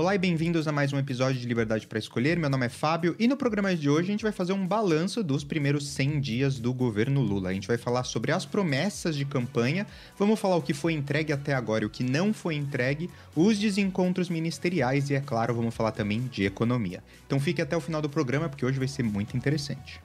Olá e bem-vindos a mais um episódio de Liberdade para Escolher. Meu nome é Fábio e no programa de hoje a gente vai fazer um balanço dos primeiros 100 dias do governo Lula. A gente vai falar sobre as promessas de campanha, vamos falar o que foi entregue até agora e o que não foi entregue, os desencontros ministeriais e, é claro, vamos falar também de economia. Então fique até o final do programa porque hoje vai ser muito interessante.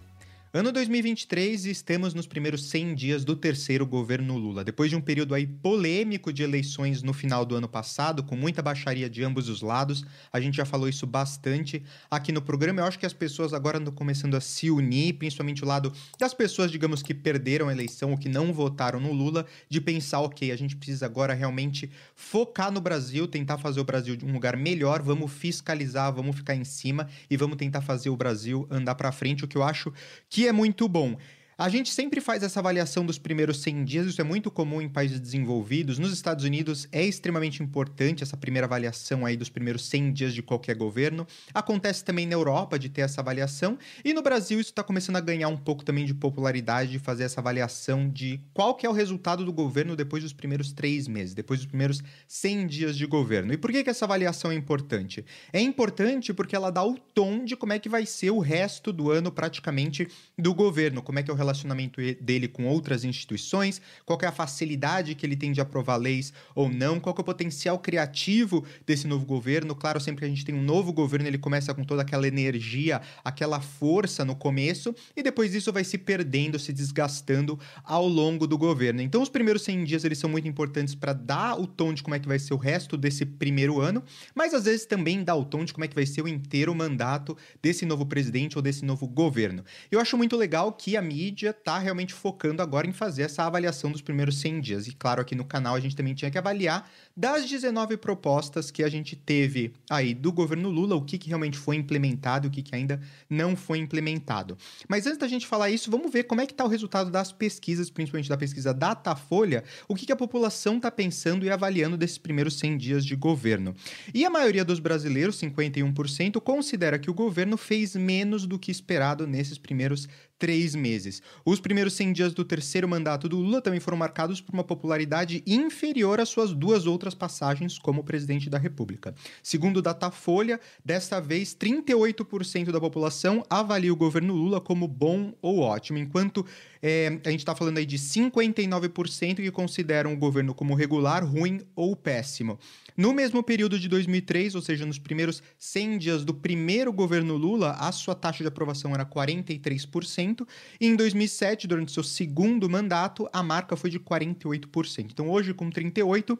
Ano 2023 e estamos nos primeiros 100 dias do terceiro governo Lula. Depois de um período aí polêmico de eleições no final do ano passado, com muita baixaria de ambos os lados, a gente já falou isso bastante aqui no programa. Eu acho que as pessoas agora estão começando a se unir, principalmente o lado das pessoas, digamos, que perderam a eleição ou que não votaram no Lula, de pensar, ok, a gente precisa agora realmente focar no Brasil, tentar fazer o Brasil de um lugar melhor, vamos fiscalizar, vamos ficar em cima e vamos tentar fazer o Brasil andar para frente, o que eu acho que é muito bom. A gente sempre faz essa avaliação dos primeiros 100 dias, isso é muito comum em países desenvolvidos. Nos Estados Unidos é extremamente importante essa primeira avaliação aí dos primeiros 100 dias de qualquer governo. Acontece também na Europa de ter essa avaliação e no Brasil isso está começando a ganhar um pouco também de popularidade de fazer essa avaliação de qual que é o resultado do governo depois dos primeiros três meses, depois dos primeiros 100 dias de governo. E por que, que essa avaliação é importante? É importante porque ela dá o tom de como é que vai ser o resto do ano praticamente do governo, como é que é o relacionamento dele com outras instituições, qual é a facilidade que ele tem de aprovar leis ou não, qual é o potencial criativo desse novo governo. Claro, sempre que a gente tem um novo governo, ele começa com toda aquela energia, aquela força no começo, e depois isso vai se perdendo, se desgastando ao longo do governo. Então, os primeiros 100 dias eles são muito importantes para dar o tom de como é que vai ser o resto desse primeiro ano, mas às vezes também dá o tom de como é que vai ser o inteiro mandato desse novo presidente ou desse novo governo. Eu acho muito legal que a mídia mídia está realmente focando agora em fazer essa avaliação dos primeiros 100 dias. E claro, aqui no canal a gente também tinha que avaliar das 19 propostas que a gente teve aí do governo Lula, o que, que realmente foi implementado e o que, que ainda não foi implementado. Mas antes da gente falar isso, vamos ver como é que está o resultado das pesquisas, principalmente da pesquisa Datafolha, o que, que a população está pensando e avaliando desses primeiros 100 dias de governo. E a maioria dos brasileiros, 51%, considera que o governo fez menos do que esperado nesses primeiros três meses. Os primeiros 100 dias do terceiro mandato do Lula também foram marcados por uma popularidade inferior às suas duas outras passagens como presidente da República. Segundo o Datafolha, desta vez 38% da população avalia o governo Lula como bom ou ótimo, enquanto é, a gente está falando aí de 59% que consideram o governo como regular, ruim ou péssimo. No mesmo período de 2003, ou seja, nos primeiros 100 dias do primeiro governo Lula, a sua taxa de aprovação era 43%, e em 2007, durante seu segundo mandato, a marca foi de 48%. Então, hoje, com 38%,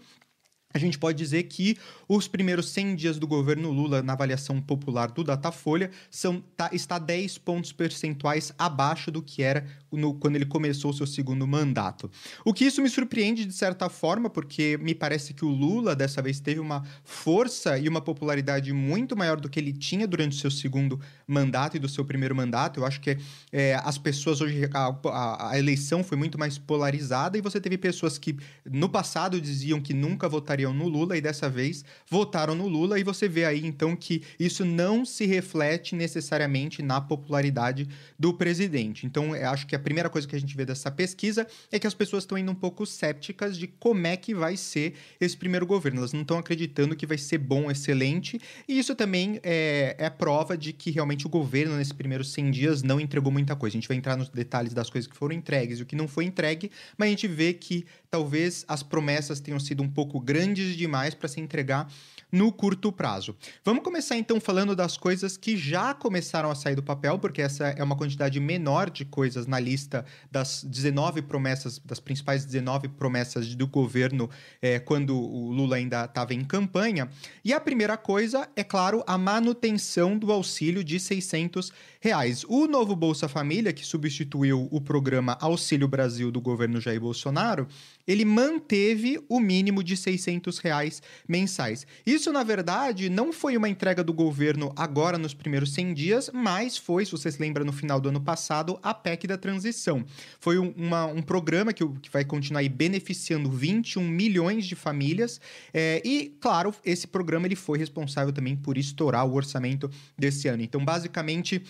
a gente pode dizer que os primeiros 100 dias do governo Lula, na avaliação popular do Datafolha, são, tá, está 10 pontos percentuais abaixo do que era no, quando ele começou seu segundo mandato. O que isso me surpreende de certa forma, porque me parece que o Lula dessa vez teve uma força e uma popularidade muito maior do que ele tinha durante o seu segundo mandato e do seu primeiro mandato. Eu acho que é, as pessoas hoje, a, a, a eleição foi muito mais polarizada e você teve pessoas que no passado diziam que nunca votariam votariam no Lula e dessa vez votaram no Lula, e você vê aí então que isso não se reflete necessariamente na popularidade do presidente. Então, eu acho que a primeira coisa que a gente vê dessa pesquisa é que as pessoas estão indo um pouco céticas de como é que vai ser esse primeiro governo. Elas não estão acreditando que vai ser bom, excelente, e isso também é, é prova de que realmente o governo, nesses primeiros 100 dias, não entregou muita coisa. A gente vai entrar nos detalhes das coisas que foram entregues e o que não foi entregue, mas a gente vê que talvez as promessas tenham sido um pouco grandes demais para se entregar no curto prazo. Vamos começar então falando das coisas que já começaram a sair do papel, porque essa é uma quantidade menor de coisas na lista das 19 promessas, das principais 19 promessas do governo é, quando o Lula ainda estava em campanha. E a primeira coisa é, claro, a manutenção do auxílio de 600 reais. O novo Bolsa Família, que substituiu o programa Auxílio Brasil do governo Jair Bolsonaro, ele manteve o mínimo de 600 reais mensais. Isso, na verdade, não foi uma entrega do governo agora nos primeiros 100 dias, mas foi, se você se lembra, no final do ano passado, a PEC da transição. Foi um, uma, um programa que, que, vai continuar beneficiando 21 milhões de famílias é, e, claro, esse programa ele foi responsável também por estourar o orçamento desse ano. Então, basicamente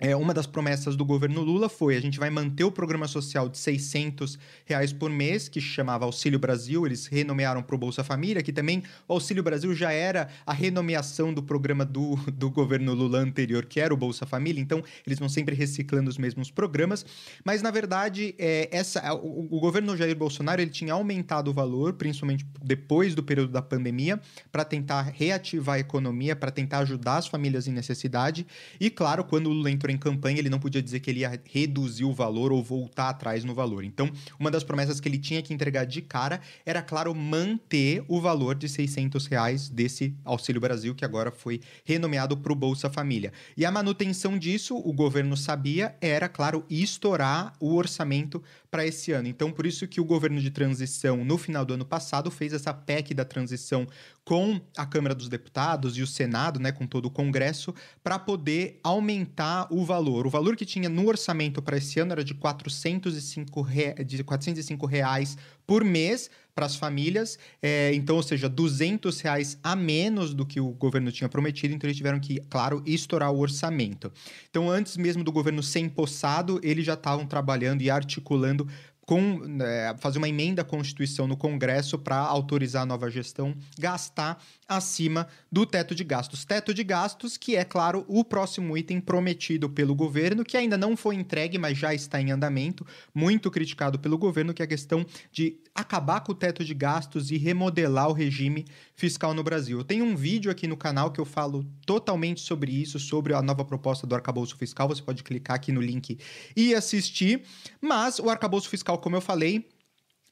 é, uma das promessas do governo Lula foi a gente vai manter o programa social de 600 reais por mês, que chamava Auxílio Brasil, eles renomearam para o Bolsa Família, que também o Auxílio Brasil já era a renomeação do programa do, do governo Lula anterior, que era o Bolsa Família, então eles vão sempre reciclando os mesmos programas, mas na verdade é, essa, o, o governo Jair Bolsonaro ele tinha aumentado o valor, principalmente depois do período da pandemia, para tentar reativar a economia, para tentar ajudar as famílias em necessidade, e claro, quando o Lula entrou em campanha, ele não podia dizer que ele ia reduzir o valor ou voltar atrás no valor. Então, uma das promessas que ele tinha que entregar de cara era, claro, manter o valor de 600 reais desse Auxílio Brasil, que agora foi renomeado para o Bolsa Família. E a manutenção disso, o governo sabia, era, claro, estourar o orçamento para esse ano. Então, por isso que o governo de transição, no final do ano passado, fez essa PEC da transição com a Câmara dos Deputados e o Senado, né, com todo o Congresso, para poder aumentar o valor. O valor que tinha no orçamento para esse ano era de 405, re... de 405 reais por mês para as famílias, é, então, ou seja, 200 reais a menos do que o governo tinha prometido, então eles tiveram que, claro, estourar o orçamento. Então, antes mesmo do governo ser empossado, eles já estavam trabalhando e articulando com, é, fazer uma emenda à Constituição no Congresso para autorizar a nova gestão gastar acima do teto de gastos. Teto de gastos, que é, claro, o próximo item prometido pelo governo, que ainda não foi entregue, mas já está em andamento, muito criticado pelo governo, que é a questão de acabar com o teto de gastos e remodelar o regime fiscal no Brasil. Eu tenho um vídeo aqui no canal que eu falo totalmente sobre isso, sobre a nova proposta do arcabouço fiscal. Você pode clicar aqui no link e assistir. Mas o arcabouço fiscal, como eu falei,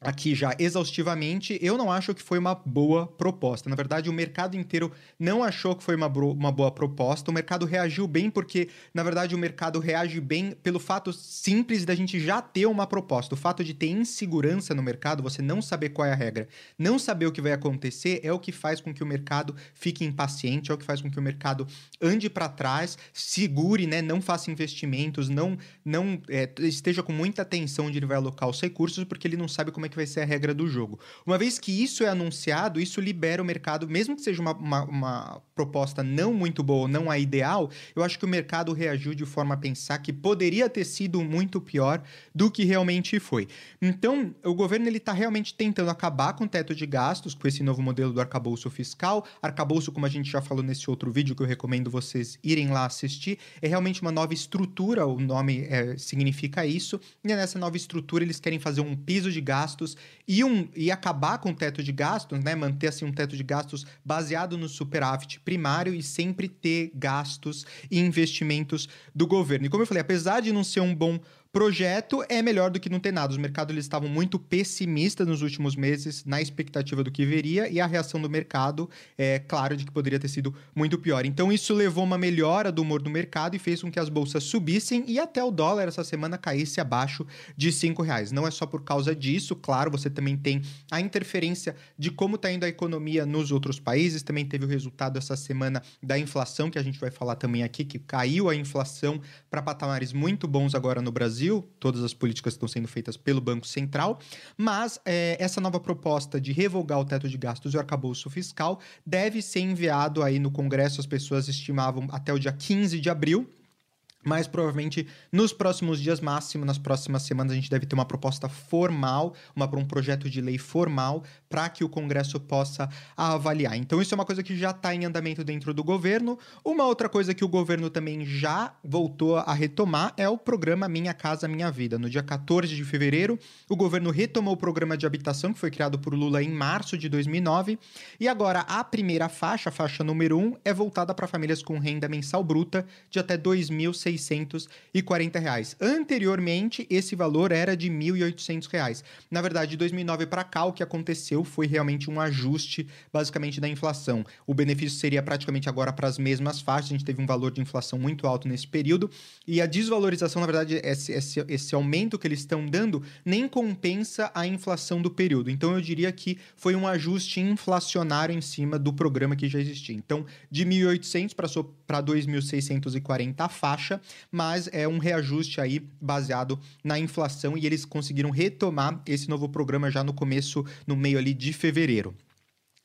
aqui já exaustivamente, eu não acho que foi uma boa proposta. Na verdade, o mercado inteiro não achou que foi uma, uma boa proposta. O mercado reagiu bem porque, na verdade, o mercado reage bem pelo fato simples da gente já ter uma proposta. O fato de ter insegurança no mercado, você não saber qual é a regra, não saber o que vai acontecer, é o que faz com que o mercado fique impaciente, é o que faz com que o mercado ande para trás, segure, né, não faça investimentos, não, não é, esteja com muita atenção onde ele vai alocar os recursos, porque ele não sabe como é é que vai ser a regra do jogo. Uma vez que isso é anunciado, isso libera o mercado, mesmo que seja uma, uma, uma proposta não muito boa, não a ideal, eu acho que o mercado reagiu de forma a pensar que poderia ter sido muito pior do que realmente foi. Então, o governo ele está realmente tentando acabar com o teto de gastos, com esse novo modelo do arcabouço fiscal. Arcabouço, como a gente já falou nesse outro vídeo, que eu recomendo vocês irem lá assistir, é realmente uma nova estrutura, o nome é, significa isso, e nessa nova estrutura eles querem fazer um piso de gastos gastos e, um, e acabar com o teto de gastos, né? Manter assim um teto de gastos baseado no superávit primário e sempre ter gastos e investimentos do governo. E como eu falei, apesar de não ser um bom Projeto é melhor do que não ter nada. Os mercados eles estavam muito pessimistas nos últimos meses na expectativa do que viria e a reação do mercado é claro de que poderia ter sido muito pior. Então isso levou uma melhora do humor do mercado e fez com que as bolsas subissem e até o dólar essa semana caísse abaixo de cinco reais. Não é só por causa disso, claro, você também tem a interferência de como está indo a economia nos outros países. Também teve o resultado essa semana da inflação que a gente vai falar também aqui que caiu a inflação para patamares muito bons agora no Brasil Brasil, todas as políticas estão sendo feitas pelo Banco Central, mas é, essa nova proposta de revogar o teto de gastos e o arcabouço fiscal deve ser enviado aí no Congresso, as pessoas estimavam até o dia 15 de abril, mas provavelmente nos próximos dias máximo, nas próximas semanas, a gente deve ter uma proposta formal, uma, um projeto de lei formal, para que o Congresso possa avaliar. Então, isso é uma coisa que já está em andamento dentro do governo. Uma outra coisa que o governo também já voltou a retomar é o programa Minha Casa Minha Vida. No dia 14 de fevereiro, o governo retomou o programa de habitação que foi criado por Lula em março de 2009. E agora, a primeira faixa, a faixa número 1, é voltada para famílias com renda mensal bruta de até R$ 2.600 640 reais. Anteriormente, esse valor era de 1.800 reais. Na verdade, de 2009 para cá, o que aconteceu foi realmente um ajuste, basicamente, da inflação. O benefício seria praticamente agora para as mesmas faixas. A gente teve um valor de inflação muito alto nesse período. E a desvalorização, na verdade, esse, esse, esse aumento que eles estão dando nem compensa a inflação do período. Então, eu diria que foi um ajuste inflacionário em cima do programa que já existia. Então, de 1.800 para 2.640 a faixa, mas é um reajuste aí baseado na inflação e eles conseguiram retomar esse novo programa já no começo, no meio ali de fevereiro.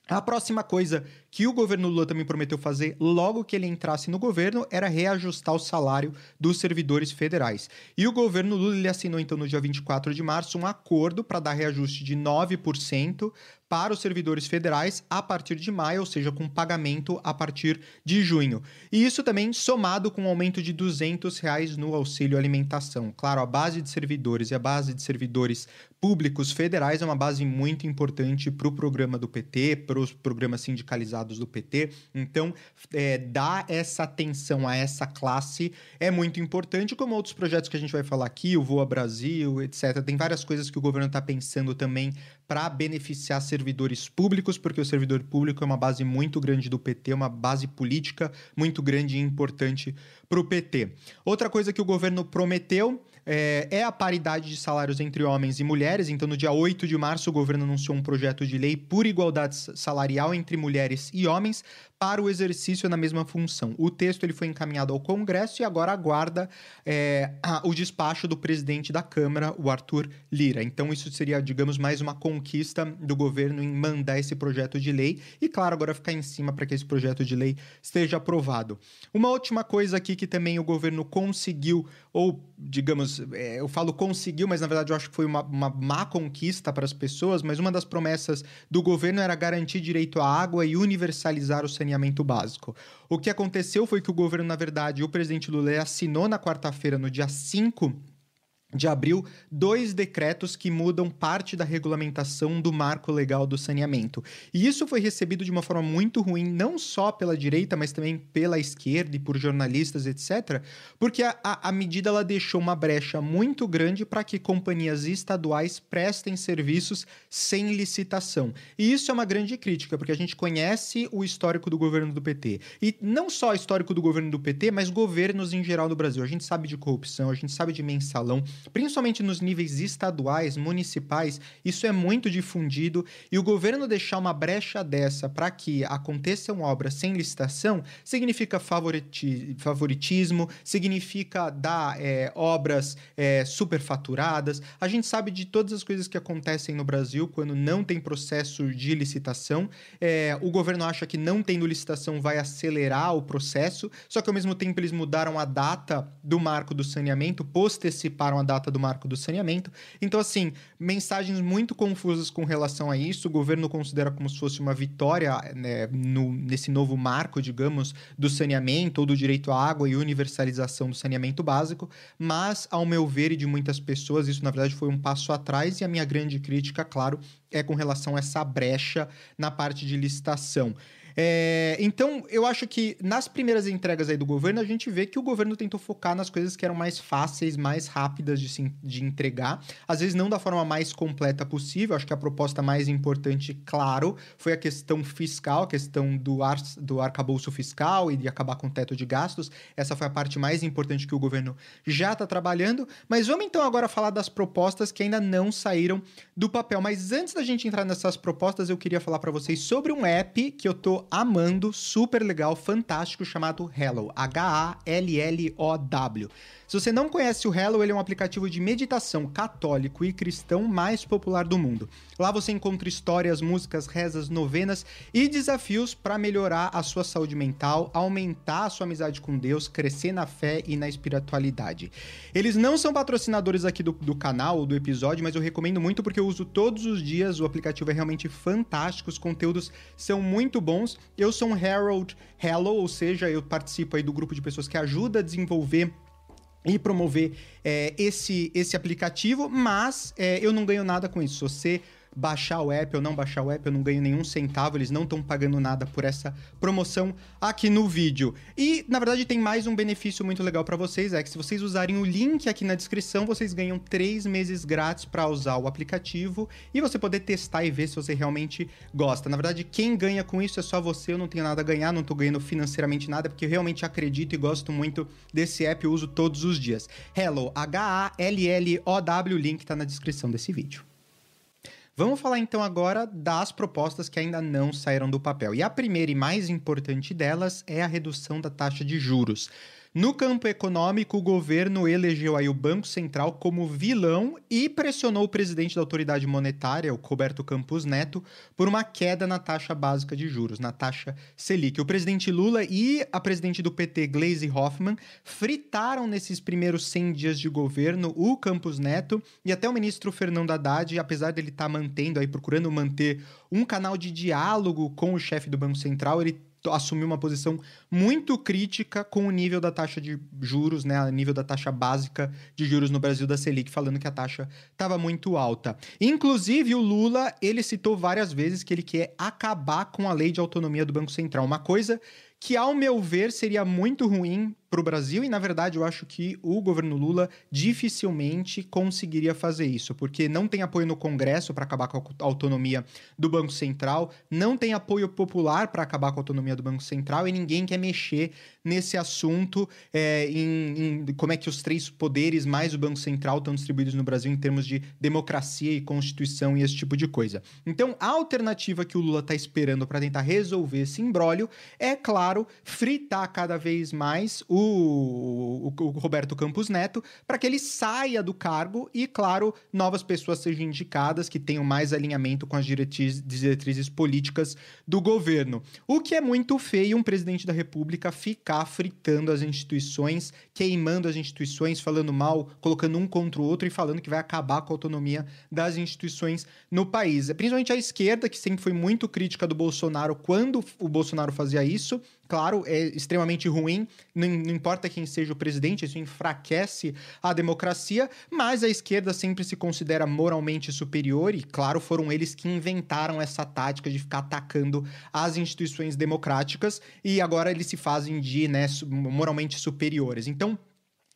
A próxima coisa que o governo Lula também prometeu fazer logo que ele entrasse no governo era reajustar o salário dos servidores federais. E o governo Lula ele assinou então no dia 24 de março um acordo para dar reajuste de 9% para os servidores federais a partir de maio, ou seja, com pagamento a partir de junho. E isso também somado com um aumento de 200 reais no auxílio alimentação. Claro, a base de servidores e a base de servidores públicos federais é uma base muito importante para o programa do PT, para os programas sindicalizados do PT. Então, é, dar essa atenção a essa classe é muito importante, como outros projetos que a gente vai falar aqui, o Voa Brasil, etc. Tem várias coisas que o governo está pensando também para beneficiar servidores públicos, porque o servidor público é uma base muito grande do PT, uma base política muito grande e importante para o PT. Outra coisa que o governo prometeu é, é, a paridade de salários entre homens e mulheres. Então, no dia 8 de março, o governo anunciou um projeto de lei por igualdade salarial entre mulheres e homens para o exercício na mesma função. O texto ele foi encaminhado ao Congresso e agora aguarda é, a, o despacho do presidente da Câmara, o Arthur Lira. Então, isso seria, digamos, mais uma conquista do governo em mandar esse projeto de lei e, claro, agora ficar em cima para que esse projeto de lei esteja aprovado. Uma última coisa aqui que também o governo conseguiu, ou digamos, é, eu falo conseguiu, mas na verdade eu acho que foi uma, uma má conquista para as pessoas, mas uma das promessas do governo era garantir direito à água e universalizar o saneamento básico. O que aconteceu foi que o governo, na verdade, o presidente Lula assinou na quarta-feira, no dia 5 de abril dois decretos que mudam parte da regulamentação do marco legal do saneamento. E isso foi recebido de uma forma muito ruim, não só pela direita, mas também pela esquerda e por jornalistas, etc., porque a, a medida ela deixou uma brecha muito grande para que companhias estaduais prestem serviços sem licitação. E isso é uma grande crítica, porque a gente conhece o histórico do governo do PT. E não só o histórico do governo do PT, mas governos em geral do Brasil. A gente sabe de corrupção, a gente sabe de mensalão principalmente nos níveis estaduais, municipais, isso é muito difundido e o governo deixar uma brecha dessa para que aconteçam obras sem licitação significa favoriti favoritismo, significa dar é, obras é, superfaturadas. A gente sabe de todas as coisas que acontecem no Brasil quando não tem processo de licitação. É, o governo acha que não tendo licitação vai acelerar o processo, só que ao mesmo tempo eles mudaram a data do marco do saneamento, posteciparam a data data do marco do saneamento. Então, assim, mensagens muito confusas com relação a isso. O governo considera como se fosse uma vitória né, no, nesse novo marco, digamos, do saneamento ou do direito à água e universalização do saneamento básico, mas, ao meu ver e de muitas pessoas, isso na verdade foi um passo atrás e a minha grande crítica, claro, é com relação a essa brecha na parte de licitação. É, então, eu acho que nas primeiras entregas aí do governo, a gente vê que o governo tentou focar nas coisas que eram mais fáceis, mais rápidas de, se, de entregar. Às vezes, não da forma mais completa possível. Acho que a proposta mais importante, claro, foi a questão fiscal, a questão do, ar, do arcabouço fiscal e de acabar com o teto de gastos. Essa foi a parte mais importante que o governo já está trabalhando. Mas vamos então agora falar das propostas que ainda não saíram do papel. Mas antes da gente entrar nessas propostas, eu queria falar para vocês sobre um app que eu tô amando, super legal, fantástico, chamado Hello, H-A-L-L-O-W. Se você não conhece o Hello, ele é um aplicativo de meditação católico e cristão mais popular do mundo. Lá você encontra histórias, músicas, rezas, novenas e desafios para melhorar a sua saúde mental, aumentar a sua amizade com Deus, crescer na fé e na espiritualidade. Eles não são patrocinadores aqui do, do canal ou do episódio, mas eu recomendo muito porque eu uso todos os dias. O aplicativo é realmente fantástico, os conteúdos são muito bons. Eu sou um Herald Hello, ou seja, eu participo aí do grupo de pessoas que ajuda a desenvolver e promover é, esse, esse aplicativo, mas é, eu não ganho nada com isso. Você baixar o app ou não baixar o app, eu não ganho nenhum centavo, eles não estão pagando nada por essa promoção aqui no vídeo. E, na verdade, tem mais um benefício muito legal para vocês, é que se vocês usarem o link aqui na descrição, vocês ganham três meses grátis para usar o aplicativo e você poder testar e ver se você realmente gosta. Na verdade, quem ganha com isso é só você, eu não tenho nada a ganhar, não estou ganhando financeiramente nada, porque eu realmente acredito e gosto muito desse app, eu uso todos os dias. Hello, H-A-L-L-O-W, o link está na descrição desse vídeo. Vamos falar então agora das propostas que ainda não saíram do papel. E a primeira e mais importante delas é a redução da taxa de juros. No campo econômico, o governo elegeu aí o Banco Central como vilão e pressionou o presidente da autoridade monetária, o Roberto Campos Neto, por uma queda na taxa básica de juros, na taxa Selic. O presidente Lula e a presidente do PT, Gleisi Hoffmann, fritaram nesses primeiros 100 dias de governo o Campos Neto e até o ministro Fernando Haddad, apesar dele estar tá mantendo aí, procurando manter um canal de diálogo com o chefe do Banco Central, ele assumiu uma posição muito crítica com o nível da taxa de juros, né, o nível da taxa básica de juros no Brasil da Selic, falando que a taxa estava muito alta. Inclusive o Lula, ele citou várias vezes que ele quer acabar com a lei de autonomia do Banco Central, uma coisa que ao meu ver seria muito ruim para o Brasil e, na verdade, eu acho que o governo Lula dificilmente conseguiria fazer isso, porque não tem apoio no Congresso para acabar com a autonomia do Banco Central, não tem apoio popular para acabar com a autonomia do Banco Central e ninguém quer mexer nesse assunto é, em, em, como é que os três poderes mais o Banco Central estão distribuídos no Brasil em termos de democracia e constituição e esse tipo de coisa. Então, a alternativa que o Lula está esperando para tentar resolver esse imbróglio é, claro, fritar cada vez mais o o, o, Roberto Campos Neto para que ele saia do cargo e, claro, novas pessoas sejam indicadas que tenham mais alinhamento com as diretrizes, diretrizes políticas do governo. O que é muito feio um presidente da República ficar fritando as instituições, queimando as instituições, falando mal, colocando um contra o outro e falando que vai acabar com a autonomia das instituições no país. É principalmente a esquerda, que sempre foi muito crítica do Bolsonaro quando o Bolsonaro fazia isso, claro, é extremamente ruim, não, não, importa quem seja o presidente, isso enfraquece a democracia, mas a esquerda sempre se considera moralmente superior e, claro, foram eles que inventaram essa tática de ficar atacando as instituições democráticas e agora eles se fazem de né, moralmente superiores. Então,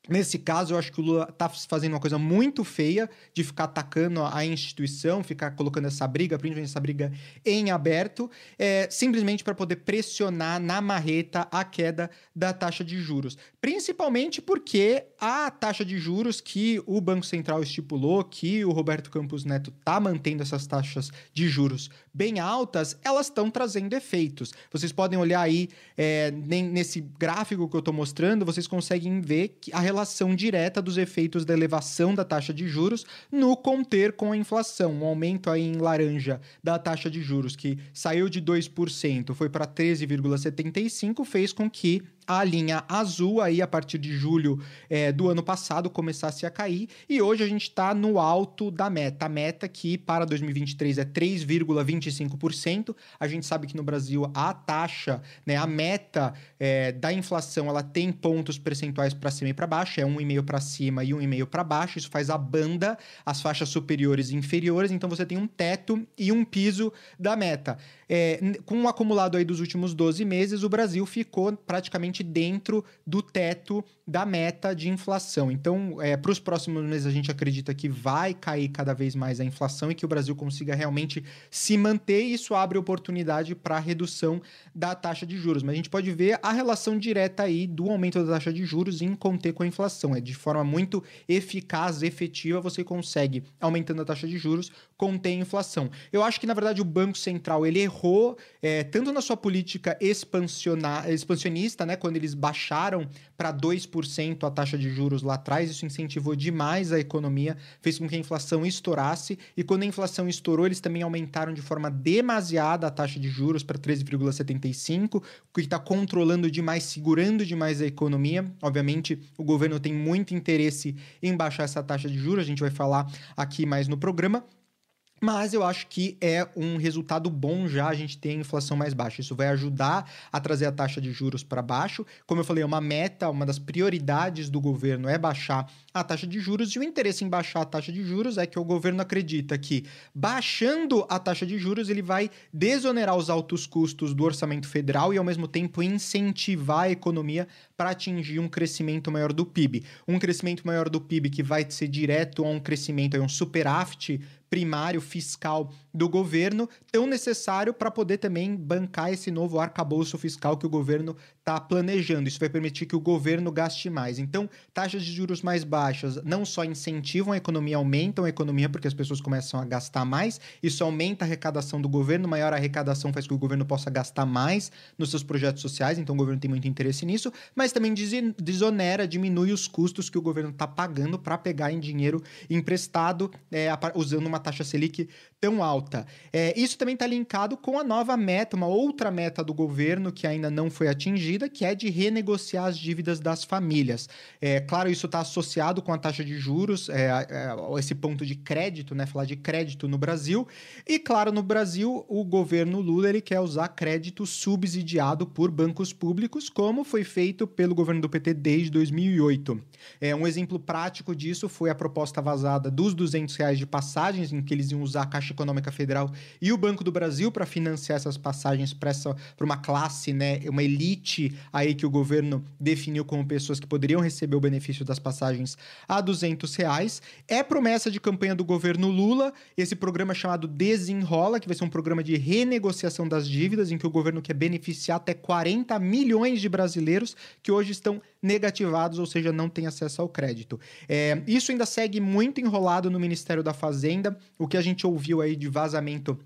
Nesse caso, eu acho que o Lula está fazendo uma coisa muito feia de ficar atacando a instituição, ficar colocando essa briga, principalmente essa briga em aberto, é, simplesmente para poder pressionar na marreta a queda da taxa de juros. Principalmente porque a taxa de juros que o Banco Central estipulou, que o Roberto Campos Neto está mantendo essas taxas de juros bem altas, elas estão trazendo efeitos. Vocês podem olhar aí é, nesse gráfico que eu estou mostrando, vocês conseguem ver que a relação relação direta dos efeitos da elevação da taxa de juros no conter com a inflação. Um aumento aí em laranja da taxa de juros que saiu de 2%, foi para 13,75, fez com que a linha azul aí a partir de julho é, do ano passado começasse a cair e hoje a gente está no alto da meta. A meta que para 2023 é 3,25%. A gente sabe que no Brasil a taxa, né, a meta é, da inflação, ela tem pontos percentuais para cima e para baixo, é 1,5 para cima e 1,5 para baixo. Isso faz a banda, as faixas superiores e inferiores. Então você tem um teto e um piso da meta. É, com o um acumulado aí dos últimos 12 meses, o Brasil ficou praticamente dentro do teto da meta de inflação. Então, é, para os próximos meses, a gente acredita que vai cair cada vez mais a inflação e que o Brasil consiga realmente se manter. E isso abre oportunidade para redução da taxa de juros. Mas a gente pode ver a relação direta aí do aumento da taxa de juros em conter com a inflação. É de forma muito eficaz, efetiva, você consegue, aumentando a taxa de juros, conter a inflação. Eu acho que, na verdade, o Banco Central ele errou é, tanto na sua política expansionista, né, quando eles baixaram para 2% 2% a taxa de juros lá atrás, isso incentivou demais a economia, fez com que a inflação estourasse, e quando a inflação estourou, eles também aumentaram de forma demasiada a taxa de juros para 13,75%, o que está controlando demais, segurando demais a economia. Obviamente, o governo tem muito interesse em baixar essa taxa de juros, a gente vai falar aqui mais no programa, mas eu acho que é um resultado bom já a gente ter a inflação mais baixa. Isso vai ajudar a trazer a taxa de juros para baixo. Como eu falei, é uma meta, uma das prioridades do governo é baixar a taxa de juros. E o interesse em baixar a taxa de juros é que o governo acredita que, baixando a taxa de juros, ele vai desonerar os altos custos do orçamento federal e, ao mesmo tempo, incentivar a economia para atingir um crescimento maior do PIB. Um crescimento maior do PIB que vai ser direto a um crescimento, a um superávit primário fiscal do governo, tão necessário para poder também bancar esse novo arcabouço fiscal que o governo está planejando. Isso vai permitir que o governo gaste mais. Então, taxas de juros mais baixas não só incentivam a economia, aumentam a economia porque as pessoas começam a gastar mais, isso aumenta a arrecadação do governo, maior arrecadação faz com que o governo possa gastar mais nos seus projetos sociais, então o governo tem muito interesse nisso, mas também desonera, diminui os custos que o governo está pagando para pegar em dinheiro emprestado, é, usando uma taxa Selic tão alta. É, isso também está linkado com a nova meta, uma outra meta do governo que ainda não foi atingida, que é de renegociar as dívidas das famílias. É, claro, isso está associado com a taxa de juros, é, é, esse ponto de crédito, né? Falar de crédito no Brasil. E, claro, no Brasil, o governo Lula ele quer usar crédito subsidiado por bancos públicos, como foi feito pelo governo do PT desde 2008. É, um exemplo prático disso foi a proposta vazada dos 200 reais de passagens, em que eles iam usar a Caixa Econômica Federal e o Banco do Brasil para financiar essas passagens para uma classe, né, uma elite aí que o governo definiu como pessoas que poderiam receber o benefício das passagens a 200 reais. É promessa de campanha do governo Lula, esse programa chamado Desenrola, que vai ser um programa de renegociação das dívidas, em que o governo quer beneficiar até 40 milhões de brasileiros que hoje estão negativados, ou seja, não têm acesso ao crédito. É, isso ainda segue muito enrolado no Ministério da Fazenda. O que a gente ouviu aí de vazamento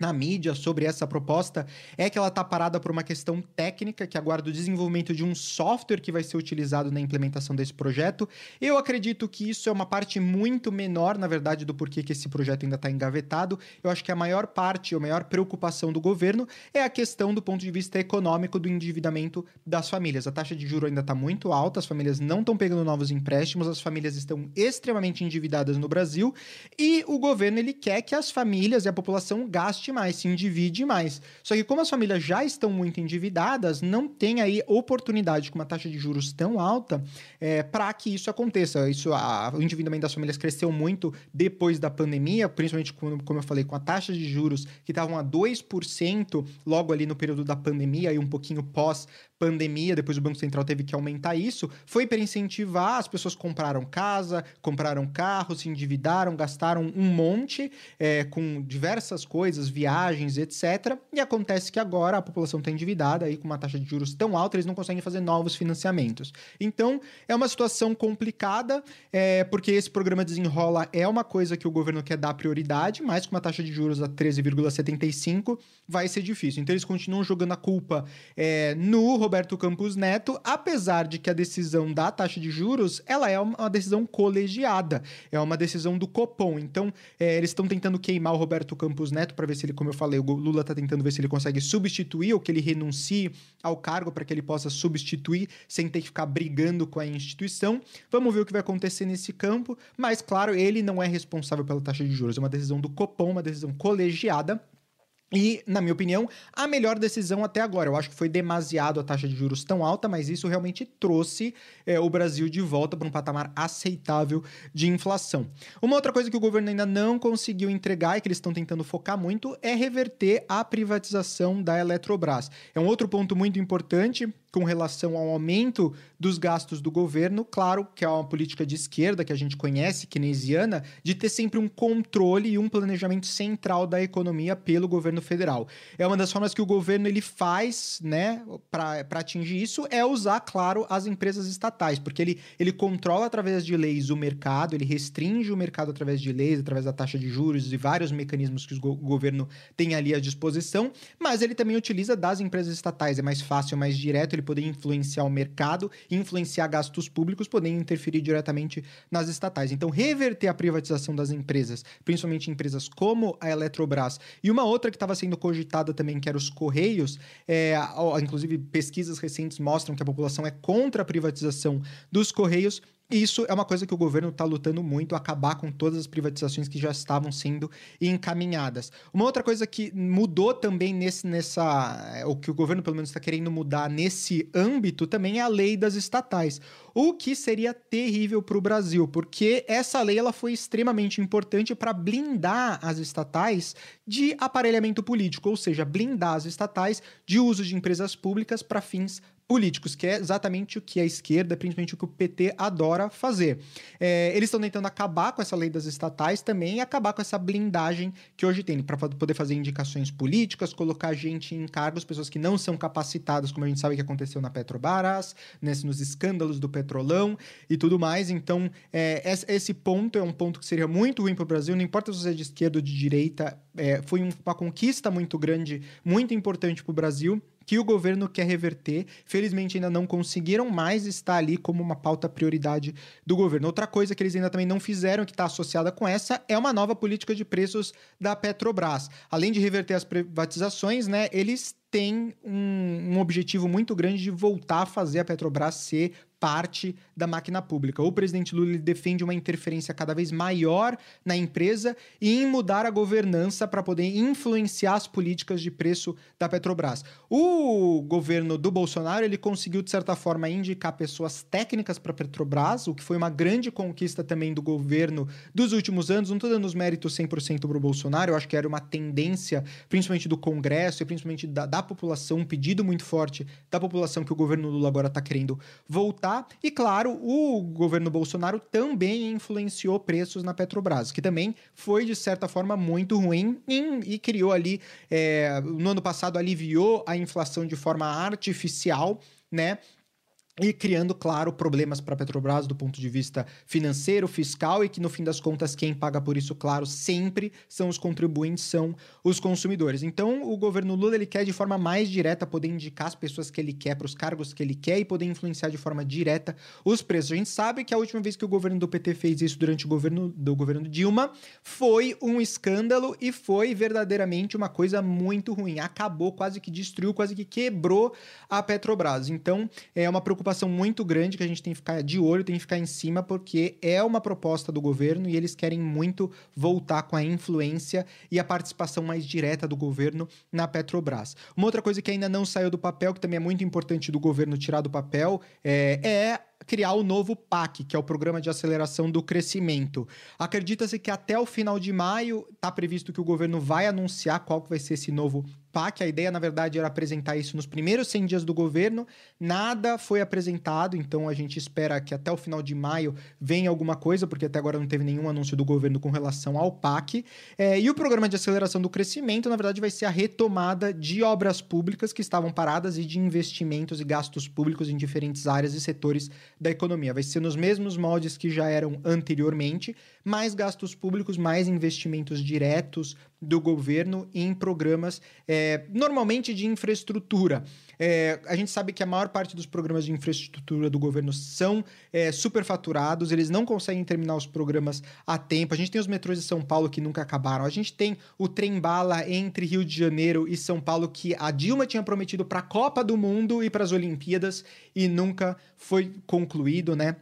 na mídia sobre essa proposta é que ela está parada por uma questão técnica que aguarda o desenvolvimento de um software que vai ser utilizado na implementação desse projeto. Eu acredito que isso é uma parte muito menor, na verdade, do porquê que esse projeto ainda está engavetado. Eu acho que a maior parte, a maior preocupação do governo é a questão do ponto de vista econômico do endividamento das famílias. A taxa de juro ainda está muito alta, as famílias não estão pegando novos empréstimos, as famílias estão extremamente endividadas no Brasil e o governo ele quer que as famílias e a população gastem mais, se endivide mais. Só que como as famílias já estão muito endividadas, não tem aí oportunidade com uma taxa de juros tão alta é, para que isso aconteça. Isso, a, o endividamento das famílias cresceu muito depois da pandemia, principalmente como, como eu falei, com a taxa de juros que estavam a 2% logo ali no período da pandemia e um pouquinho pós pandemia, depois o Banco Central teve que aumentar isso, foi para incentivar, as pessoas compraram casa, compraram carro, se endividaram, gastaram um monte é, com diversas coisas, viagens, etc. E acontece que agora a população está endividada aí com uma taxa de juros tão alta, eles não conseguem fazer novos financiamentos. Então, é uma situação complicada, é, porque esse programa Desenrola é uma coisa que o governo quer dar prioridade, mas com uma taxa de juros a 13,75 vai ser difícil. Então, eles continuam jogando a culpa é, no Roberto Campos Neto, apesar de que a decisão da taxa de juros ela é uma decisão colegiada, é uma decisão do Copom. Então, é, eles estão tentando queimar o Roberto Campos Neto para ver se ele, como eu falei, o Lula está tentando ver se ele consegue substituir ou que ele renuncie ao cargo para que ele possa substituir sem ter que ficar brigando com a instituição. Vamos ver o que vai acontecer nesse campo, mas claro, ele não é responsável pela taxa de juros, é uma decisão do Copom, uma decisão colegiada. E, na minha opinião, a melhor decisão até agora. Eu acho que foi demasiado a taxa de juros tão alta, mas isso realmente trouxe é, o Brasil de volta para um patamar aceitável de inflação. Uma outra coisa que o governo ainda não conseguiu entregar e que eles estão tentando focar muito é reverter a privatização da Eletrobras. É um outro ponto muito importante com relação ao aumento dos gastos do governo, claro que é uma política de esquerda que a gente conhece, keynesiana, de ter sempre um controle e um planejamento central da economia pelo governo federal. É uma das formas que o governo ele faz, né, para atingir isso, é usar, claro, as empresas estatais, porque ele, ele controla através de leis o mercado, ele restringe o mercado através de leis, através da taxa de juros e vários mecanismos que o governo tem ali à disposição, mas ele também utiliza das empresas estatais, é mais fácil, mais direto, poder influenciar o mercado, influenciar gastos públicos, podendo interferir diretamente nas estatais. Então, reverter a privatização das empresas, principalmente empresas como a Eletrobras, e uma outra que estava sendo cogitada também, que era os Correios, é, inclusive pesquisas recentes mostram que a população é contra a privatização dos Correios, isso é uma coisa que o governo está lutando muito, acabar com todas as privatizações que já estavam sendo encaminhadas. Uma outra coisa que mudou também nesse, nessa. O que o governo, pelo menos, está querendo mudar nesse âmbito também é a lei das estatais. O que seria terrível para o Brasil, porque essa lei ela foi extremamente importante para blindar as estatais de aparelhamento político, ou seja, blindar as estatais de uso de empresas públicas para fins políticos, que é exatamente o que a esquerda, principalmente o que o PT adora fazer. É, eles estão tentando acabar com essa lei das estatais também e acabar com essa blindagem que hoje tem, para poder fazer indicações políticas, colocar gente em cargos, pessoas que não são capacitadas, como a gente sabe que aconteceu na Petrobras, nesse, nos escândalos do petrolão e tudo mais. Então, é, esse ponto é um ponto que seria muito ruim para o Brasil, não importa se você é de esquerda ou de direita, é, foi uma conquista muito grande, muito importante para o Brasil que o governo quer reverter. Felizmente ainda não conseguiram, mas está ali como uma pauta prioridade do governo. Outra coisa que eles ainda também não fizeram, que está associada com essa, é uma nova política de preços da Petrobras. Além de reverter as privatizações, né, eles têm um, um objetivo muito grande de voltar a fazer a Petrobras ser parte da máquina pública. O presidente Lula defende uma interferência cada vez maior na empresa e em mudar a governança para poder influenciar as políticas de preço da Petrobras. O governo do Bolsonaro ele conseguiu de certa forma indicar pessoas técnicas para a Petrobras, o que foi uma grande conquista também do governo dos últimos anos. Não estou dando os méritos 100% para o Bolsonaro, eu acho que era uma tendência, principalmente do Congresso e principalmente da, da população, um pedido muito forte da população que o governo Lula agora está querendo voltar Tá? E claro, o governo Bolsonaro também influenciou preços na Petrobras, que também foi de certa forma muito ruim e, e criou ali, é, no ano passado aliviou a inflação de forma artificial, né? E criando, claro, problemas para a Petrobras do ponto de vista financeiro, fiscal e que no fim das contas quem paga por isso, claro, sempre são os contribuintes, são os consumidores. Então, o governo Lula ele quer de forma mais direta poder indicar as pessoas que ele quer para os cargos que ele quer e poder influenciar de forma direta os preços. A gente sabe que a última vez que o governo do PT fez isso durante o governo do governo Dilma foi um escândalo e foi verdadeiramente uma coisa muito ruim. Acabou, quase que destruiu, quase que quebrou a Petrobras. Então, é uma preocupação preocupação muito grande que a gente tem que ficar de olho, tem que ficar em cima, porque é uma proposta do governo e eles querem muito voltar com a influência e a participação mais direta do governo na Petrobras. Uma outra coisa que ainda não saiu do papel, que também é muito importante do governo tirar do papel, é, é criar o novo PAC, que é o Programa de Aceleração do Crescimento. Acredita-se que até o final de maio está previsto que o governo vai anunciar qual que vai ser esse novo PAC. A ideia, na verdade, era apresentar isso nos primeiros 100 dias do governo. Nada foi apresentado, então a gente espera que até o final de maio venha alguma coisa, porque até agora não teve nenhum anúncio do governo com relação ao PAC. É, e o Programa de Aceleração do Crescimento, na verdade, vai ser a retomada de obras públicas que estavam paradas e de investimentos e gastos públicos em diferentes áreas e setores da economia. Vai ser nos mesmos moldes que já eram anteriormente, mais gastos públicos, mais investimentos diretos do governo em programas, é, normalmente de infraestrutura. É, a gente sabe que a maior parte dos programas de infraestrutura do governo são é, superfaturados, eles não conseguem terminar os programas a tempo. A gente tem os metrôs de São Paulo que nunca acabaram, a gente tem o trem-bala entre Rio de Janeiro e São Paulo que a Dilma tinha prometido para a Copa do Mundo e para as Olimpíadas e nunca foi concluído, né?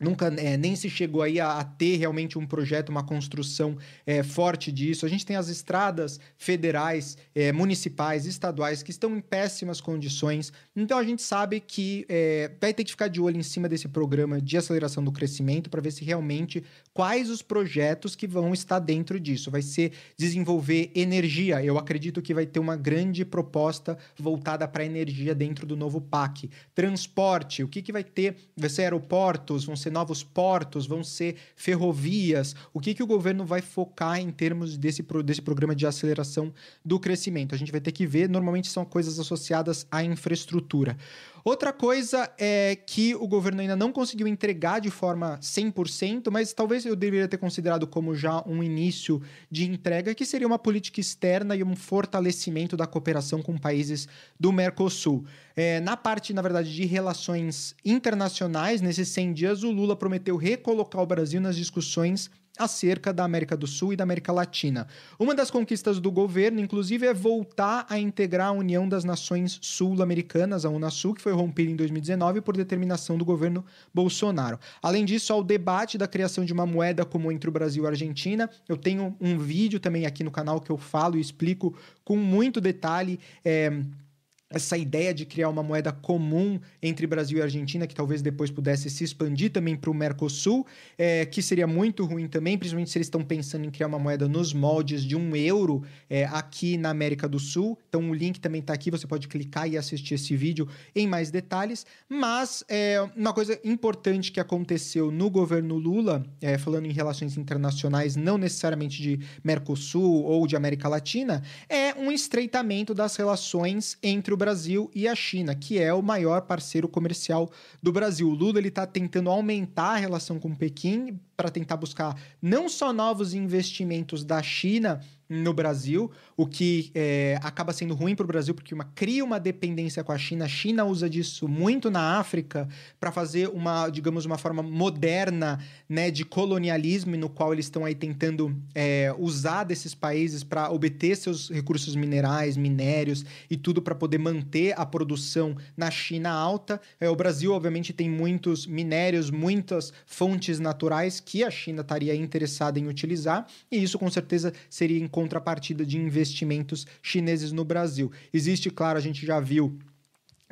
Nunca é, nem se chegou aí a, a, ter realmente um projeto, uma construção é, forte disso. A gente tem as estradas federais, é, municipais, estaduais que estão em péssimas condições. Então a gente sabe que é, vai ter que ficar de olho em cima desse programa de aceleração do crescimento para ver se realmente quais os projetos que vão estar dentro disso. Vai ser desenvolver energia. Eu acredito que vai ter uma grande proposta voltada para energia dentro do novo PAC. Transporte, o que, que vai ter? Vai ser aeroportos, vão ser ser novos portos, vão ser ferrovias? O que, que o governo vai focar em termos desse, desse programa de aceleração do crescimento? A gente vai ter que ver, normalmente são coisas associadas à infraestrutura. Outra coisa é que o governo ainda não conseguiu entregar de forma 100%, mas talvez eu deveria ter considerado como já um início de entrega, que seria uma política externa e um fortalecimento da cooperação com países do Mercosul. É, na parte, na verdade, de relações internacionais, nesses 100 dias, o Lula prometeu recolocar o Brasil nas discussões acerca da América do Sul e da América Latina. Uma das conquistas do governo, inclusive, é voltar a integrar a União das Nações Sul-Americanas, a Unasul, que foi rompida em 2019 por determinação do governo Bolsonaro. Além disso, ao debate da criação de uma moeda comum entre o Brasil e a Argentina. Eu tenho um vídeo também aqui no canal que eu falo e explico com muito detalhe. É, essa ideia de criar uma moeda comum entre Brasil e Argentina, que talvez depois pudesse se expandir também para o Mercosul, é, que seria muito ruim também, principalmente se eles estão pensando em criar uma moeda nos moldes de um euro é, aqui na América do Sul. Então o link também está aqui, você pode clicar e assistir esse vídeo em mais detalhes. Mas é, uma coisa importante que aconteceu no governo Lula, é, falando em relações internacionais, não necessariamente de Mercosul ou de América Latina, é um estreitamento das relações entre o Brasil e a China, que é o maior parceiro comercial do Brasil. O Lula está tentando aumentar a relação com Pequim para tentar buscar não só novos investimentos da China no Brasil, o que é, acaba sendo ruim para o Brasil, porque uma, cria uma dependência com a China. A China usa disso muito na África para fazer uma, digamos, uma forma moderna né, de colonialismo, no qual eles estão aí tentando é, usar desses países para obter seus recursos minerais, minérios e tudo para poder manter a produção na China alta. É, o Brasil, obviamente, tem muitos minérios, muitas fontes naturais que a China estaria interessada em utilizar, e isso com certeza seria contrapartida de investimentos chineses no Brasil. Existe, claro, a gente já viu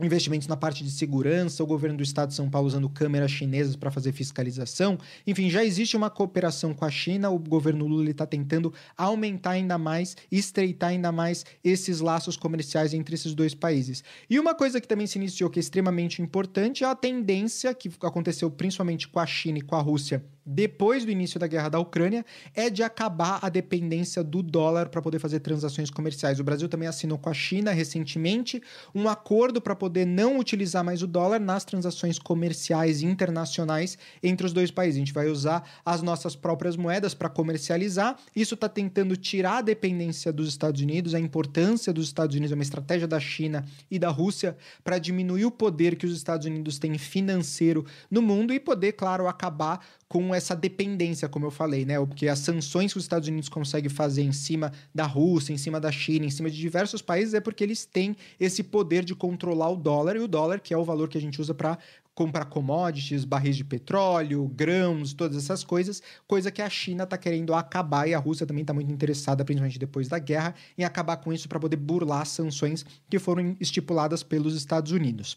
investimentos na parte de segurança, o governo do estado de São Paulo usando câmeras chinesas para fazer fiscalização. Enfim, já existe uma cooperação com a China, o governo Lula está tentando aumentar ainda mais, estreitar ainda mais esses laços comerciais entre esses dois países. E uma coisa que também se iniciou que é extremamente importante é a tendência que aconteceu principalmente com a China e com a Rússia depois do início da guerra da Ucrânia é de acabar a dependência do dólar para poder fazer transações comerciais. O Brasil também assinou com a China recentemente um acordo para poder não utilizar mais o dólar nas transações comerciais internacionais entre os dois países. A gente vai usar as nossas próprias moedas para comercializar. Isso está tentando tirar a dependência dos Estados Unidos, a importância dos Estados Unidos, é uma estratégia da China e da Rússia para diminuir o poder que os Estados Unidos têm financeiro no mundo e poder, claro, acabar com essa dependência, como eu falei, né? Porque as sanções que os Estados Unidos conseguem fazer em cima da Rússia, em cima da China, em cima de diversos países, é porque eles têm esse poder de controlar o dólar, e o dólar, que é o valor que a gente usa para comprar commodities, barris de petróleo, grãos, todas essas coisas, coisa que a China está querendo acabar e a Rússia também está muito interessada, principalmente depois da guerra, em acabar com isso para poder burlar as sanções que foram estipuladas pelos Estados Unidos.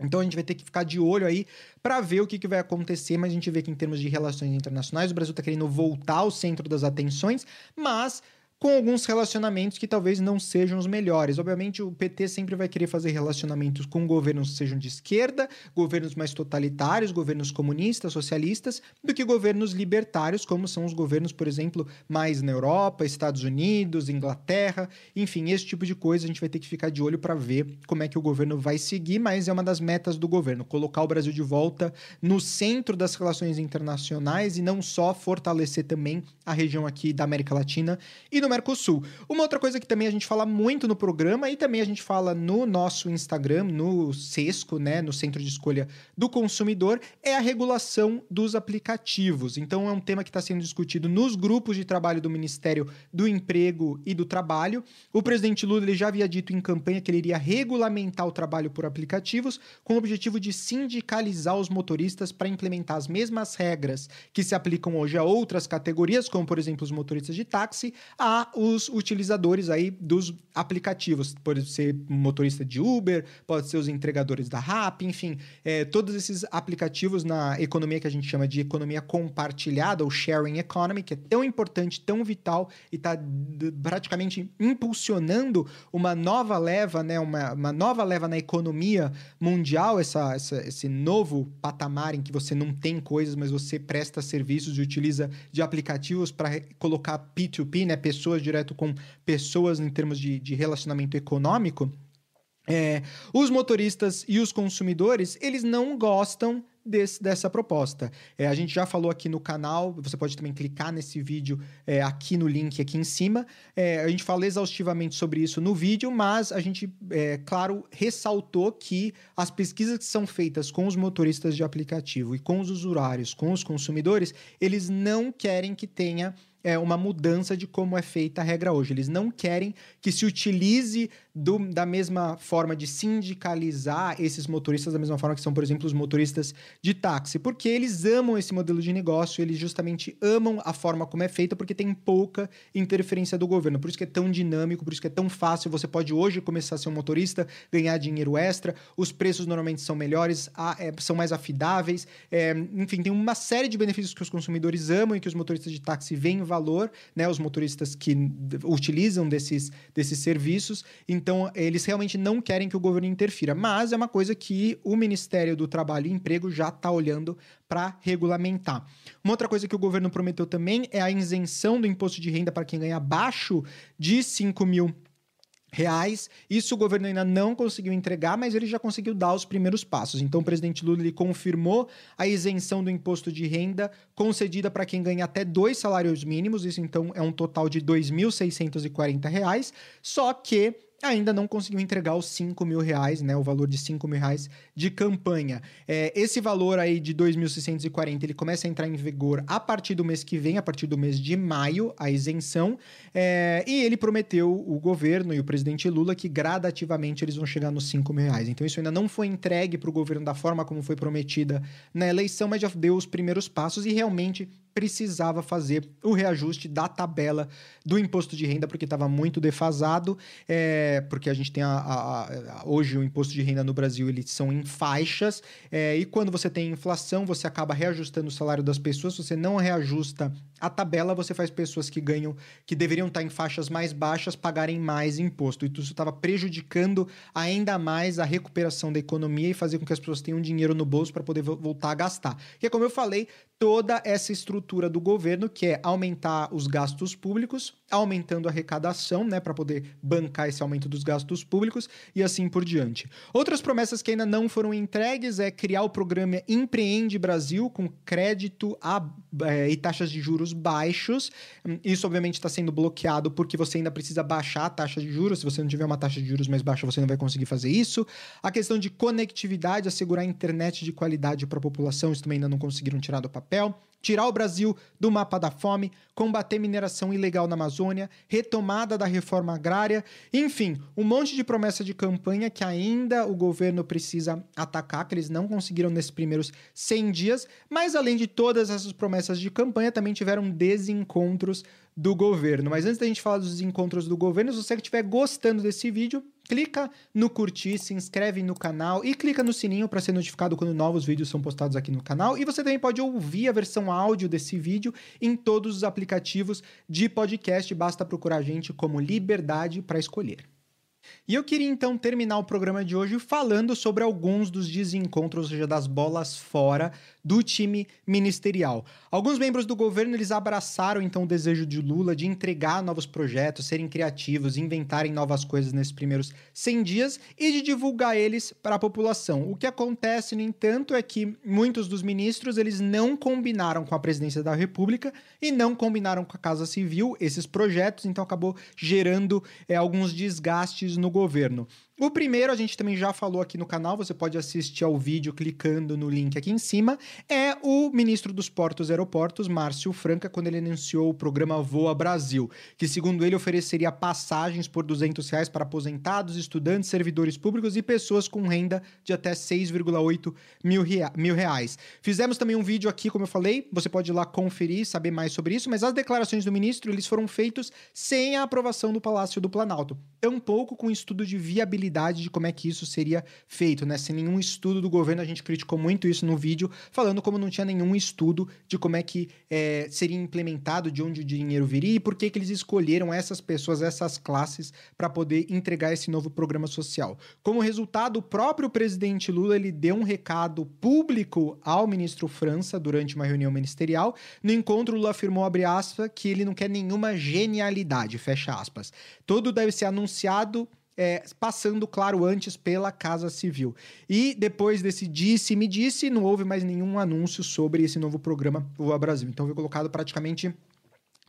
Então a gente vai ter que ficar de olho aí para ver o que, que, vai acontecer, mas a gente vê que em termos de relações internacionais o Brasil está querendo voltar ao centro das atenções, mas com alguns relacionamentos que talvez não sejam os melhores. Obviamente, o PT sempre vai querer fazer relacionamentos com governos que sejam de esquerda, governos mais totalitários, governos comunistas, socialistas, do que governos libertários, como são os governos, por exemplo, mais na Europa, Estados Unidos, Inglaterra, enfim, esse tipo de coisa a gente vai ter que ficar de olho para ver como é que o governo vai seguir, mas é uma das metas do governo, colocar o Brasil de volta no centro das relações internacionais e não só fortalecer também a região aqui da América Latina e no Mercosul. Uma outra coisa que também a gente fala muito no programa e também a gente fala no nosso Instagram, no Sesco, né, no Centro de Escolha do Consumidor, é a regulação dos aplicativos. Então é um tema que está sendo discutido nos grupos de trabalho do Ministério do Emprego e do Trabalho. O presidente Lula ele já havia dito em campanha que ele iria regulamentar o trabalho por aplicativos com o objetivo de sindicalizar os motoristas para implementar as mesmas regras que se aplicam hoje a outras categorias, como por exemplo os motoristas de táxi, a os utilizadores aí dos aplicativos. Pode ser motorista de Uber, pode ser os entregadores da Rappi, enfim, é, todos esses aplicativos na economia que a gente chama de economia compartilhada, ou sharing economy, que é tão importante, tão vital e está praticamente impulsionando uma nova leva, né, uma, uma nova leva na economia mundial, essa, essa, esse novo patamar em que você não tem coisas, mas você presta serviços e utiliza de aplicativos para colocar P2P, né, pessoas pessoas, direto com pessoas em termos de, de relacionamento econômico, é, os motoristas e os consumidores, eles não gostam Desse, dessa proposta. É, a gente já falou aqui no canal, você pode também clicar nesse vídeo é, aqui no link aqui em cima. É, a gente fala exaustivamente sobre isso no vídeo, mas a gente, é, claro, ressaltou que as pesquisas que são feitas com os motoristas de aplicativo e com os usuários, com os consumidores, eles não querem que tenha é uma mudança de como é feita a regra hoje. Eles não querem que se utilize do, da mesma forma de sindicalizar esses motoristas, da mesma forma que são, por exemplo, os motoristas de táxi, porque eles amam esse modelo de negócio, eles justamente amam a forma como é feita, porque tem pouca interferência do governo. Por isso que é tão dinâmico, por isso que é tão fácil. Você pode hoje começar a ser um motorista, ganhar dinheiro extra, os preços normalmente são melhores, é, são mais afidáveis, é, enfim, tem uma série de benefícios que os consumidores amam e que os motoristas de táxi veem valor, né? Os motoristas que utilizam desses, desses serviços. Então, eles realmente não querem que o governo interfira. Mas é uma coisa que o Ministério do Trabalho e Emprego já está olhando para regulamentar. Uma outra coisa que o governo prometeu também é a isenção do imposto de renda para quem ganha abaixo de 5 mil reais. Isso o governo ainda não conseguiu entregar, mas ele já conseguiu dar os primeiros passos. Então o presidente Lula ele confirmou a isenção do imposto de renda concedida para quem ganha até dois salários mínimos. Isso então é um total de R$ 2.640. Só que ainda não conseguiu entregar os 5 mil reais, né? O valor de 5 mil reais de campanha. É, esse valor aí de 2.640, ele começa a entrar em vigor a partir do mês que vem, a partir do mês de maio, a isenção. É, e ele prometeu, o governo e o presidente Lula, que gradativamente eles vão chegar nos 5 mil reais. Então isso ainda não foi entregue para o governo da forma como foi prometida na eleição, mas já deu os primeiros passos e realmente precisava fazer o reajuste da tabela do imposto de renda, porque estava muito defasado, é, porque a gente tem a, a, a, hoje o imposto de renda no Brasil, eles são em faixas, é, e quando você tem inflação, você acaba reajustando o salário das pessoas, você não reajusta a tabela, você faz pessoas que ganham, que deveriam estar em faixas mais baixas, pagarem mais imposto, e isso estava prejudicando ainda mais a recuperação da economia e fazer com que as pessoas tenham dinheiro no bolso para poder voltar a gastar. Que é como eu falei, toda essa estrutura do governo, que é aumentar os gastos públicos, aumentando a arrecadação, né, para poder bancar esse aumento dos gastos públicos e assim por diante. Outras promessas que ainda não foram entregues é criar o programa Empreende Brasil com crédito a, é, e taxas de juros baixos. Isso obviamente está sendo bloqueado porque você ainda precisa baixar a taxa de juros. Se você não tiver uma taxa de juros mais baixa, você não vai conseguir fazer isso. A questão de conectividade, assegurar internet de qualidade para a população, isso também ainda não conseguiram tirar do papel, tirar o Brasil do mapa da fome, combater mineração ilegal na Amazônia, retomada da reforma agrária, enfim, um monte de promessa de campanha que ainda o governo precisa atacar, que eles não conseguiram nesses primeiros 100 dias, mas além de todas essas promessas de campanha, também tiveram desencontros do governo. Mas antes da gente falar dos encontros do governo, se você estiver gostando desse vídeo, clica no curtir, se inscreve no canal e clica no sininho para ser notificado quando novos vídeos são postados aqui no canal. E você também pode ouvir a versão áudio desse vídeo em todos os aplicativos de podcast. Basta procurar a gente como Liberdade para Escolher. E eu queria então terminar o programa de hoje falando sobre alguns dos desencontros, ou seja, das bolas fora do time ministerial. Alguns membros do governo eles abraçaram então o desejo de Lula de entregar novos projetos, serem criativos, inventarem novas coisas nesses primeiros 100 dias e de divulgar eles para a população. O que acontece, no entanto, é que muitos dos ministros eles não combinaram com a presidência da República e não combinaram com a Casa Civil esses projetos, então acabou gerando é, alguns desgastes no governo. O primeiro, a gente também já falou aqui no canal, você pode assistir ao vídeo clicando no link aqui em cima, é o ministro dos Portos e Aeroportos, Márcio Franca, quando ele anunciou o programa Voa Brasil, que segundo ele ofereceria passagens por 200 reais para aposentados, estudantes, servidores públicos e pessoas com renda de até 6,8 mil, rea mil reais. Fizemos também um vídeo aqui, como eu falei, você pode ir lá conferir, saber mais sobre isso, mas as declarações do ministro, eles foram feitos sem a aprovação do Palácio do Planalto, tampouco com estudo de viabilidade de como é que isso seria feito, né? Sem nenhum estudo do governo, a gente criticou muito isso no vídeo, falando como não tinha nenhum estudo de como é que é, seria implementado, de onde o dinheiro viria e por que, que eles escolheram essas pessoas, essas classes, para poder entregar esse novo programa social. Como resultado, o próprio presidente Lula ele deu um recado público ao ministro França durante uma reunião ministerial. No encontro, Lula afirmou, abre aspas, que ele não quer nenhuma genialidade, fecha aspas. Tudo deve ser anunciado é, passando, claro, antes pela Casa Civil. E depois desse disse-me disse, não houve mais nenhum anúncio sobre esse novo programa Voa Brasil. Então foi colocado praticamente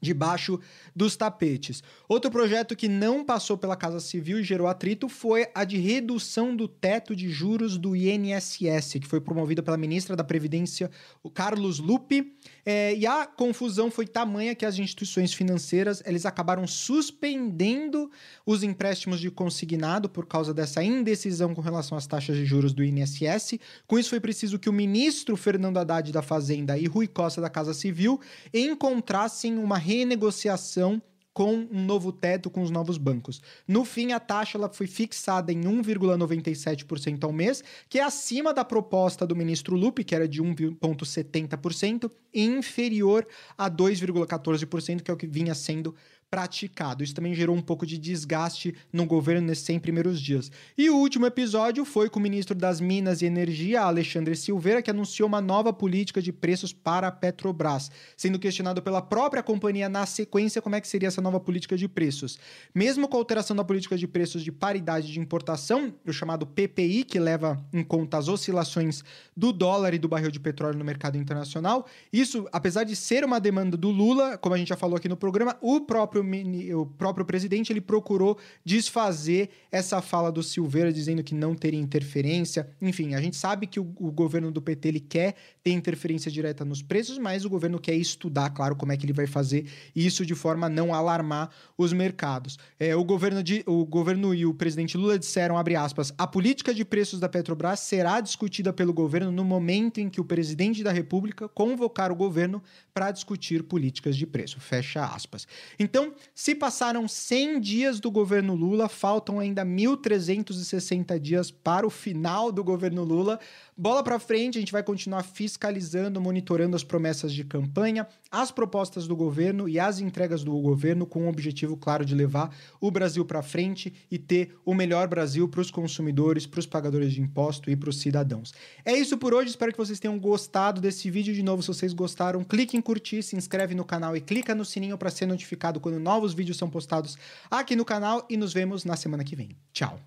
debaixo dos tapetes. Outro projeto que não passou pela Casa Civil e gerou atrito foi a de redução do teto de juros do INSS, que foi promovida pela ministra da Previdência, o Carlos Lupe. É, e a confusão foi tamanha que as instituições financeiras eles acabaram suspendendo os empréstimos de consignado por causa dessa indecisão com relação às taxas de juros do INSS. Com isso, foi preciso que o ministro Fernando Haddad da Fazenda e Rui Costa da Casa Civil encontrassem uma renegociação com um novo teto com os novos bancos. No fim, a taxa ela foi fixada em 1,97% ao mês, que é acima da proposta do ministro Lupe, que era de 1,70%, e inferior a 2,14%, que é o que vinha sendo praticado. Isso também gerou um pouco de desgaste no governo nesses 100 primeiros dias. E o último episódio foi com o ministro das Minas e Energia, Alexandre Silveira, que anunciou uma nova política de preços para a Petrobras, sendo questionado pela própria companhia na sequência como é que seria essa nova política de preços. Mesmo com a alteração da política de preços de paridade de importação, o chamado PPI, que leva em conta as oscilações do dólar e do barril de petróleo no mercado internacional, isso, apesar de ser uma demanda do Lula, como a gente já falou aqui no programa, o próprio próprio, o próprio presidente ele procurou desfazer essa fala do Silveira dizendo que não teria interferência. Enfim, a gente sabe que o, o governo do PT ele quer ter interferência direta nos preços, mas o governo quer estudar, claro, como é que ele vai fazer isso de forma a não alarmar os mercados. É, o, governo de, o governo e o presidente Lula disseram, abre aspas, a política de preços da Petrobras será discutida pelo governo no momento em que o presidente da República convocar o governo para discutir políticas de preço. Fecha aspas. Se passaram 100 dias do governo Lula, faltam ainda 1.360 dias para o final do governo Lula. Bola para frente, a gente vai continuar fiscalizando, monitorando as promessas de campanha, as propostas do governo e as entregas do governo com o objetivo claro de levar o Brasil para frente e ter o melhor Brasil para os consumidores, para os pagadores de imposto e para os cidadãos. É isso por hoje, espero que vocês tenham gostado desse vídeo. De novo, se vocês gostaram, clique em curtir, se inscreve no canal e clica no sininho para ser notificado quando novos vídeos são postados aqui no canal e nos vemos na semana que vem. Tchau!